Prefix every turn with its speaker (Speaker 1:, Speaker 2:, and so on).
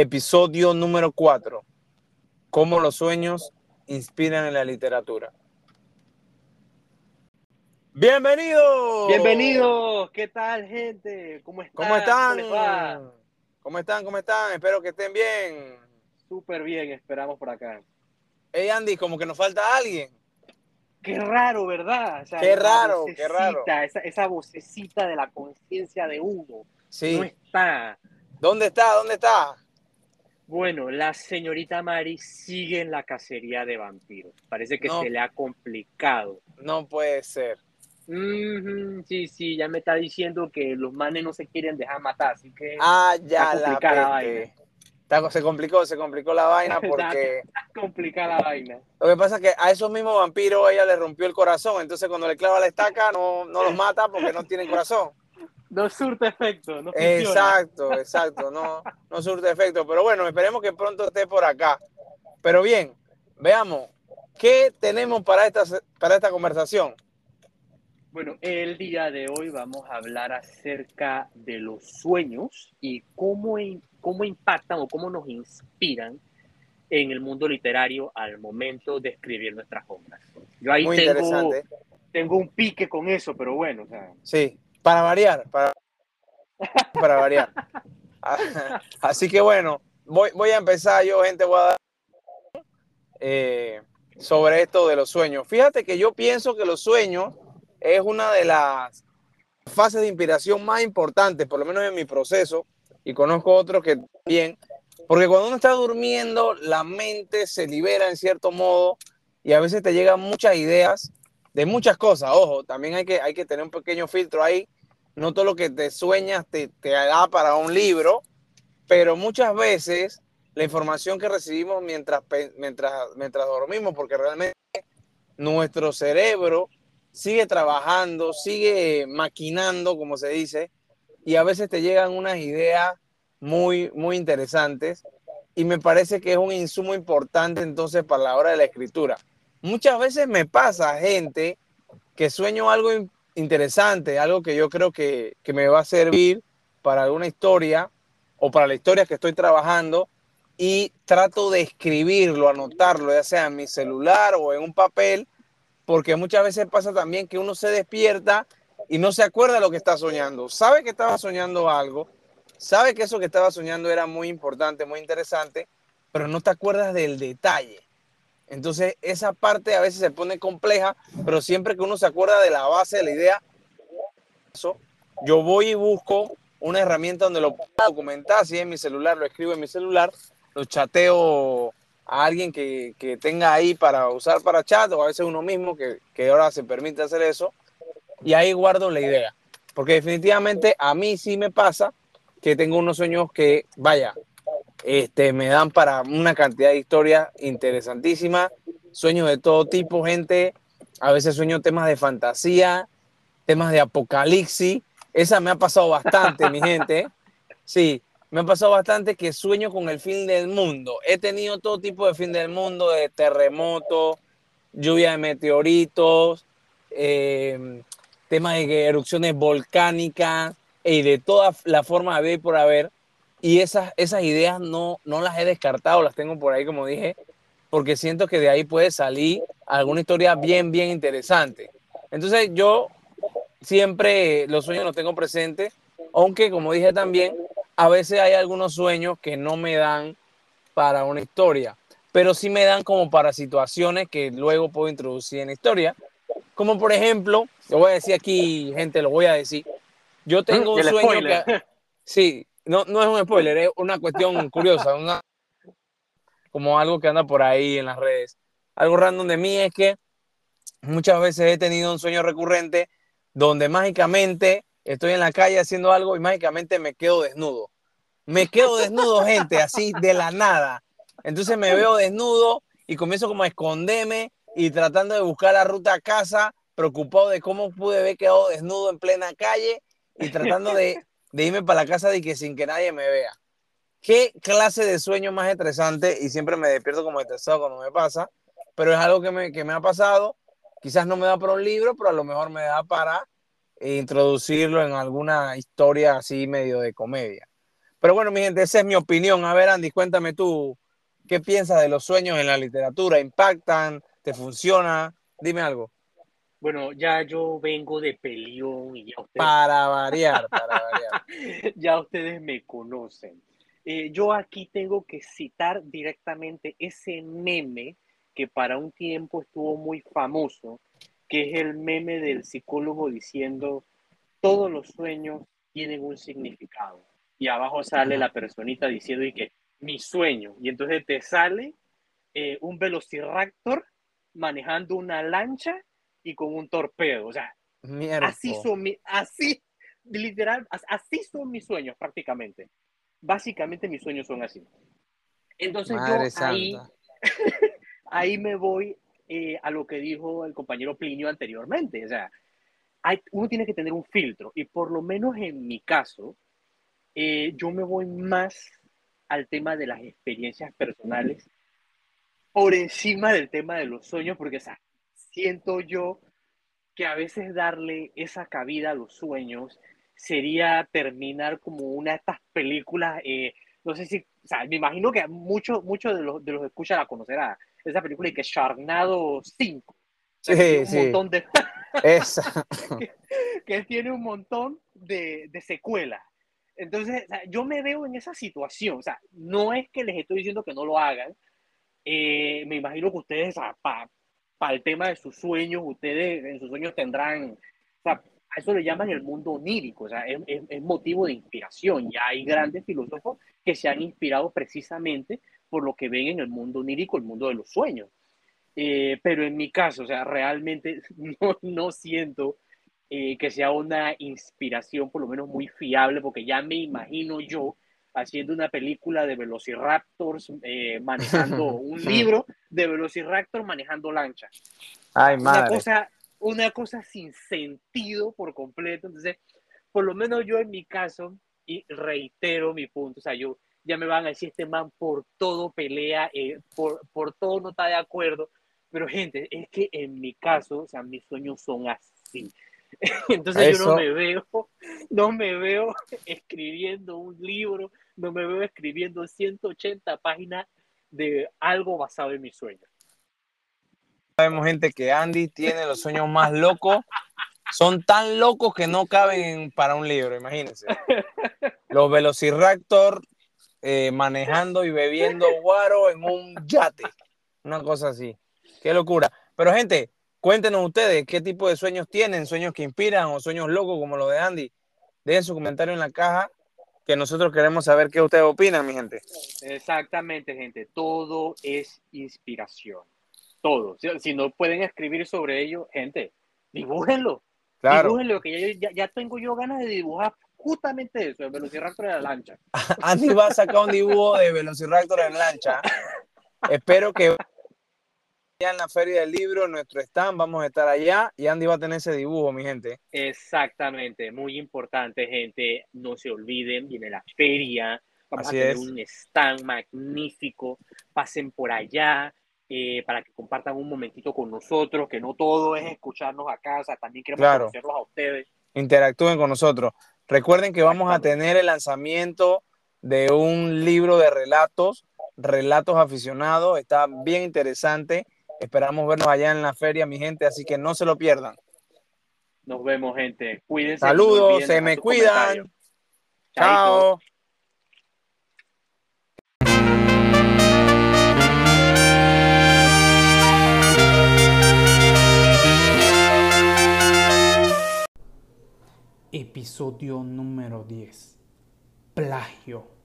Speaker 1: episodio número 4. Cómo los sueños inspiran en la literatura. Bienvenidos.
Speaker 2: Bienvenidos. ¿Qué tal, gente? ¿Cómo están?
Speaker 1: ¿Cómo están? ¿Cómo están? ¿Cómo están? Espero que estén bien.
Speaker 2: Súper bien, esperamos por acá.
Speaker 1: Hey, Andy, como que nos falta alguien.
Speaker 2: Qué raro, ¿verdad?
Speaker 1: qué raro, qué raro.
Speaker 2: Esa, esa vocecita de la conciencia de uno.
Speaker 1: Sí.
Speaker 2: No está.
Speaker 1: ¿Dónde está? ¿Dónde está?
Speaker 2: Bueno, la señorita Mari sigue en la cacería de vampiros. Parece que se le ha complicado.
Speaker 1: No puede ser.
Speaker 2: sí, sí, ya me está diciendo que los manes no se quieren dejar matar, así que.
Speaker 1: Ah, ya la, la se complicó, se complicó la vaina porque.
Speaker 2: complicada la vaina.
Speaker 1: Lo que pasa es que a esos mismos vampiros ella le rompió el corazón, entonces cuando le clava la estaca no, no los mata porque no tienen corazón
Speaker 2: no surte efecto. No
Speaker 1: exacto, exacto, no, no surte efecto. Pero bueno, esperemos que pronto esté por acá. Pero bien, veamos, ¿qué tenemos para esta, para esta conversación?
Speaker 2: Bueno, el día de hoy vamos a hablar acerca de los sueños y cómo, cómo impactan o cómo nos inspiran en el mundo literario al momento de escribir nuestras obras. Yo ahí tengo, tengo un pique con eso, pero bueno. O sea,
Speaker 1: sí, para variar, para, para variar. Así que bueno, voy, voy a empezar yo, gente, voy a dar eh, sobre esto de los sueños. Fíjate que yo pienso que los sueños es una de las fases de inspiración más importantes, por lo menos en mi proceso, y conozco otros que también, porque cuando uno está durmiendo, la mente se libera en cierto modo y a veces te llegan muchas ideas de muchas cosas. Ojo, también hay que, hay que tener un pequeño filtro ahí no todo lo que te sueñas te, da para un libro, pero muchas veces la información que recibimos mientras, mientras, mientras dormimos, porque realmente nuestro cerebro sigue trabajando, sigue maquinando, como se dice, y a veces te llegan unas ideas muy, muy interesantes, y me parece que es un insumo importante entonces para la hora de la escritura. Muchas veces me pasa, gente, que sueño algo interesante, algo que yo creo que, me va a servir para alguna historia o para la historia que estoy trabajando y trato de escribirlo, anotarlo, ya sea en mi celular o en un papel, porque muchas veces pasa también que uno se despierta y no se acuerda de lo que está soñando. Sabe que estaba soñando algo, sabe que eso que estaba soñando era muy importante, muy interesante, pero no te acuerdas del detalle. Entonces, esa parte a veces se pone compleja, pero siempre que uno se acuerda de la base de la idea, yo voy y busco una herramienta donde lo puedo documentar, si es mi celular, lo escribo en mi celular, lo chateo a alguien que, tenga ahí para usar para chat o a veces uno mismo que, que ahora se permite hacer eso y ahí guardo la idea. Porque definitivamente a mí sí me pasa que tengo unos sueños que, vaya, este, me dan para una cantidad de historias interesantísimas, sueños de todo tipo, gente. A veces sueño temas de fantasía, temas de apocalipsis. Esa me ha pasado bastante, mi gente. Sí, me ha pasado bastante que sueño con el fin del mundo. He tenido todo tipo de fin del mundo, de terremotos, lluvia de meteoritos, eh, temas de erupciones volcánicas y de toda la forma de por haber. Y esas, esas ideas no, no las he descartado, las tengo por ahí, como dije, porque siento que de ahí puede salir alguna historia bien, bien interesante. Entonces yo siempre los sueños los tengo presentes, aunque como dije también, a veces hay algunos sueños que no me dan para una historia, pero sí me dan como para situaciones que luego puedo introducir en la historia. Como por ejemplo, lo voy a decir aquí, gente, lo voy a decir. Yo tengo un sueño que... Sí, no, no es un spoiler, es una cuestión curiosa, una, como algo que anda por ahí en las redes. Algo random de mí es que muchas veces he tenido un sueño recurrente donde mágicamente estoy en la calle haciendo algo y mágicamente me quedo desnudo. Me quedo desnudo, gente, así de la nada. Entonces me veo desnudo y comienzo como a esconderme y tratando de buscar la ruta a casa, preocupado de cómo pude haber quedado desnudo en plena calle y tratando de de irme para la casa y que sin que nadie me vea. ¿Qué clase de sueño más estresante? Y siempre me despierto como estresado cuando me pasa, pero es algo que me, que me ha pasado. Quizás no me da para un libro, pero a lo mejor me da para introducirlo en alguna historia así medio de comedia. Pero bueno, mi gente, esa es mi opinión. A ver, Andy, cuéntame tú, ¿qué piensas de los sueños en la literatura? ¿Impactan? ¿Te funciona? Dime algo.
Speaker 2: Bueno, ya yo vengo de peleón y ya ustedes...
Speaker 1: Para variar, para variar.
Speaker 2: ya ustedes me conocen. Eh, yo aquí tengo que citar directamente ese meme que para un tiempo estuvo muy famoso, que es el meme del psicólogo diciendo, todos los sueños tienen un significado. Y abajo sale la personita diciendo y que mi sueño. Y entonces te sale eh, un velociraptor manejando una lancha y con un torpedo. O sea, así son, mi, así, literal, así son mis sueños prácticamente. Básicamente mis sueños son así. Entonces yo ahí, ahí me voy eh, a lo que dijo el compañero Plinio anteriormente. O sea, hay, uno tiene que tener un filtro y por lo menos en mi caso, eh, yo me voy más al tema de las experiencias personales por encima del tema de los sueños, porque o sea, siento yo que a veces darle esa cabida a los sueños sería terminar como una de estas películas, eh, no sé si, o sea, me imagino que muchos mucho de los, de los escucha la conocerá, esa película y que Sharknado 5.
Speaker 1: Sí,
Speaker 2: un
Speaker 1: sí.
Speaker 2: montón de...
Speaker 1: Esa.
Speaker 2: que, que, tiene un montón de, de secuelas. Entonces, o sea, yo me veo en esa situación. O sea, no es que les estoy diciendo que no lo hagan. Eh, me imagino que ustedes, o sea, para pa el tema de sus sueños, ustedes en sus sueños tendrán, o sea, a eso le llaman el mundo onírico, o sea, es, es, es, motivo de inspiración. Ya hay grandes filósofos que se han inspirado precisamente por lo que ven en el mundo onírico, el mundo de los sueños. Eh, pero en mi caso, o sea, realmente no, no siento eh, que sea una inspiración por lo menos muy fiable, porque ya me imagino yo haciendo una película de Velociraptors eh, manejando un libro de Velociraptor manejando lancha.
Speaker 1: Ay, madre.
Speaker 2: Una cosa, una cosa sin sentido por completo. Entonces, por lo menos yo en mi caso, y reitero mi punto, o sea, yo ya me van a decir, este man por todo pelea, eh, por, por todo no está de acuerdo, pero gente, es que en mi caso, o sea, mis sueños son así. Entonces Eso. yo no me veo, no me veo escribiendo un libro, no me veo escribiendo 180 páginas de algo basado en mis sueños.
Speaker 1: Sabemos gente que Andy tiene los sueños más locos, son tan locos que no caben para un libro, imagínense. Los Velociraptor eh, manejando y bebiendo guaro en un yate, una cosa así. Qué locura. Pero gente, Cuéntenos ustedes qué tipo de sueños tienen, sueños que inspiran o sueños locos como los de Andy. Dejen su comentario en la caja que nosotros queremos saber qué ustedes opinan, mi gente.
Speaker 2: Exactamente, gente. Todo es inspiración. Todo. Si, si no pueden escribir sobre ello, gente, dibújenlo.
Speaker 1: Claro.
Speaker 2: Dibújenlo, que ya, ya, tengo yo ganas de dibujar justamente eso, el Velociraptor de la lancha.
Speaker 1: Andy va a sacar un dibujo de Velociraptor en lancha. Espero que en la feria del libro, nuestro stand, vamos a estar allá y Andy va a tener ese dibujo, mi gente.
Speaker 2: Exactamente, muy importante, gente. No se olviden, viene la feria, vamos Así a tener es. un stand magnífico. Pasen por allá eh, para que compartan un momentito con nosotros, que no todo es escucharnos acá, o sea, también queremos claro. conocerlos a ustedes.
Speaker 1: Interactúen con nosotros. Recuerden que vamos a tener el lanzamiento de un libro de relatos, relatos aficionados, está bien interesante Esperamos vernos allá en la feria, mi gente, así que no se lo pierdan.
Speaker 2: Nos vemos, gente. Cuídense.
Speaker 1: Saludos, se me cuidan. Chao.
Speaker 3: Episodio número 10. Plagio.